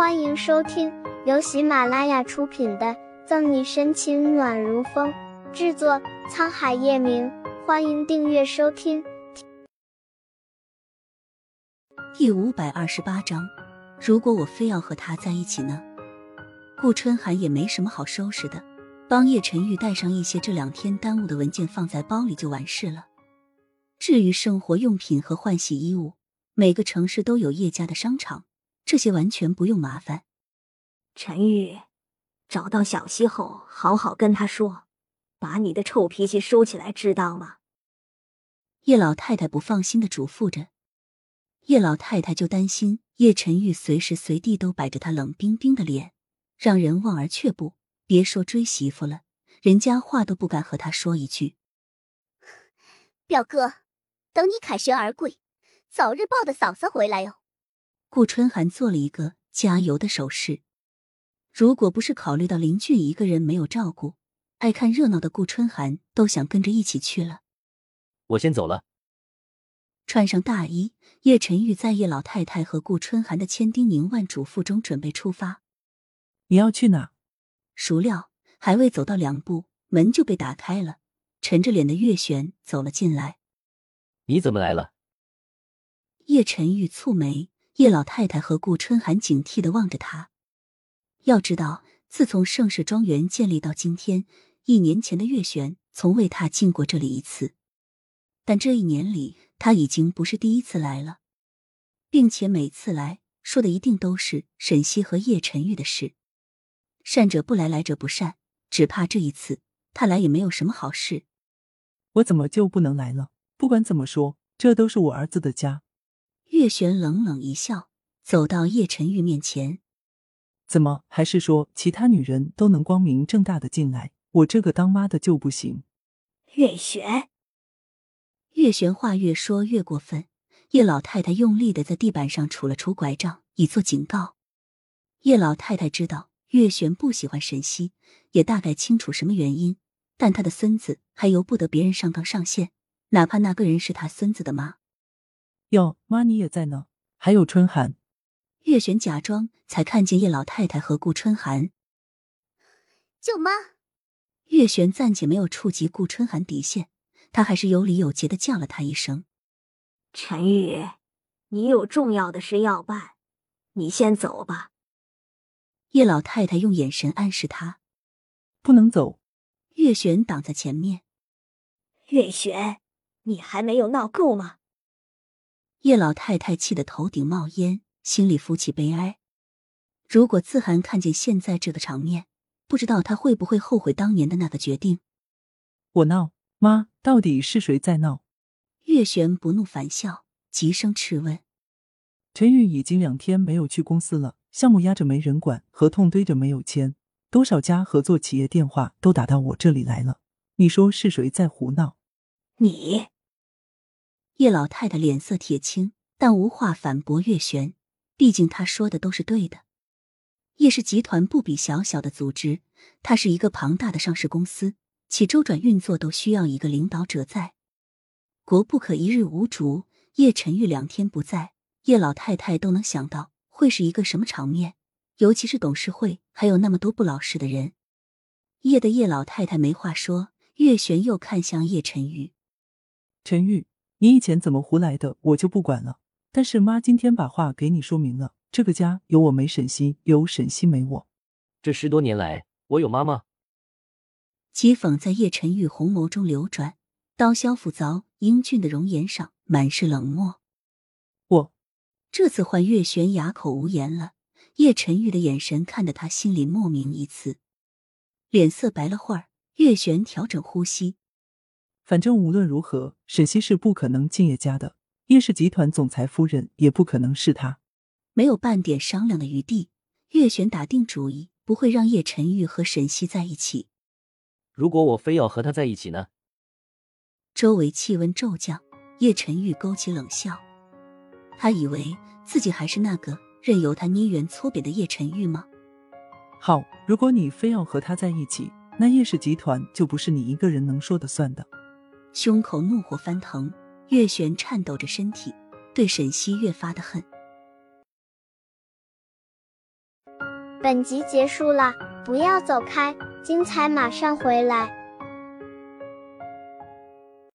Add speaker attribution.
Speaker 1: 欢迎收听由喜马拉雅出品的《赠你深情暖如风》，制作沧海夜明。欢迎订阅收听。
Speaker 2: 第五百二十八章，如果我非要和他在一起呢？顾春寒也没什么好收拾的，帮叶晨玉带上一些这两天耽误的文件，放在包里就完事了。至于生活用品和换洗衣物，每个城市都有叶家的商场，这些完全不用麻烦。
Speaker 3: 陈玉，找到小溪后，好好跟他说，把你的臭脾气收起来，知道吗？
Speaker 2: 叶老太太不放心的嘱咐着。叶老太太就担心叶晨玉随时随地都摆着他冷冰冰的脸，让人望而却步。别说追媳妇了，人家话都不敢和他说一句。
Speaker 4: 表哥。等你凯旋而归，早日抱的嫂嫂回来哟。
Speaker 2: 顾春寒做了一个加油的手势。如果不是考虑到林俊一个人没有照顾，爱看热闹的顾春寒都想跟着一起去了。
Speaker 5: 我先走了。
Speaker 2: 穿上大衣，叶晨玉在叶老太太和顾春寒的千叮咛万嘱咐中准备出发。
Speaker 6: 你要去哪？
Speaker 2: 孰料还未走到两步，门就被打开了，沉着脸的月璇走了进来。
Speaker 5: 你怎么来了？
Speaker 2: 叶晨玉蹙眉，叶老太太和顾春寒警惕的望着他。要知道，自从盛世庄园建立到今天，一年前的月璇从未踏进过这里一次。但这一年里，他已经不是第一次来了，并且每次来说的一定都是沈西和叶晨玉的事。善者不来，来者不善，只怕这一次他来也没有什么好事。
Speaker 6: 我怎么就不能来了？不管怎么说，这都是我儿子的家。
Speaker 2: 月璇冷冷一笑，走到叶晨玉面前。
Speaker 6: 怎么还是说其他女人都能光明正大的进来，我这个当妈的就不行？
Speaker 3: 月璇，
Speaker 2: 月璇话越说越过分。叶老太太用力的在地板上杵了杵拐杖，以作警告。叶老太太知道月璇不喜欢沈西，也大概清楚什么原因，但她的孙子还由不得别人上纲上线。哪怕那个人是他孙子的妈，
Speaker 6: 哟，妈你也在呢。还有春寒，
Speaker 2: 月璇假装才看见叶老太太和顾春寒。
Speaker 4: 舅妈，
Speaker 2: 月璇暂且没有触及顾春寒底线，他还是有礼有节的叫了他一声。
Speaker 3: 陈宇，你有重要的事要办，你先走吧。
Speaker 2: 叶老太太用眼神暗示他，
Speaker 6: 不能走。
Speaker 2: 月璇挡在前面。
Speaker 3: 月璇。你还没有闹够吗？
Speaker 2: 叶老太太气得头顶冒烟，心里浮起悲哀。如果自寒看见现在这个场面，不知道他会不会后悔当年的那个决定。
Speaker 6: 我闹，妈，到底是谁在闹？
Speaker 2: 月璇不怒反笑，急声斥问。
Speaker 6: 陈玉已经两天没有去公司了，项目压着没人管，合同堆着没有签，多少家合作企业电话都打到我这里来了。你说是谁在胡闹？
Speaker 3: 你，
Speaker 2: 叶老太太脸色铁青，但无话反驳月璇。毕竟她说的都是对的。叶氏集团不比小小的组织，它是一个庞大的上市公司，其周转运作都需要一个领导者在。国不可一日无主，叶晨玉两天不在，叶老太太都能想到会是一个什么场面。尤其是董事会还有那么多不老实的人。叶的叶老太太没话说，月璇又看向叶晨玉。
Speaker 6: 陈玉，你以前怎么胡来的，我就不管了。但是妈今天把话给你说明了，这个家有我没沈西，有沈西没我。
Speaker 5: 这十多年来，我有妈妈。
Speaker 2: 讥讽在叶晨玉红眸中流转，刀削斧凿，英俊的容颜上满是冷漠。
Speaker 6: 我
Speaker 2: 这次换月璇哑口无言了。叶晨玉的眼神看得他心里莫名一刺，脸色白了会儿。月璇调整呼吸。
Speaker 6: 反正无论如何，沈西是不可能进叶家的，叶氏集团总裁夫人也不可能是他，
Speaker 2: 没有半点商量的余地。月璇打定主意，不会让叶晨玉和沈西在一起。
Speaker 5: 如果我非要和他在一起呢？
Speaker 2: 周围气温骤降，叶晨玉勾起冷笑。他以为自己还是那个任由他捏圆搓扁的叶晨玉吗？
Speaker 6: 好，如果你非要和他在一起，那叶氏集团就不是你一个人能说的算的。
Speaker 2: 胸口怒火翻腾，月璇颤抖着身体，对沈西越发的恨。
Speaker 1: 本集结束了，不要走开，精彩马上回来。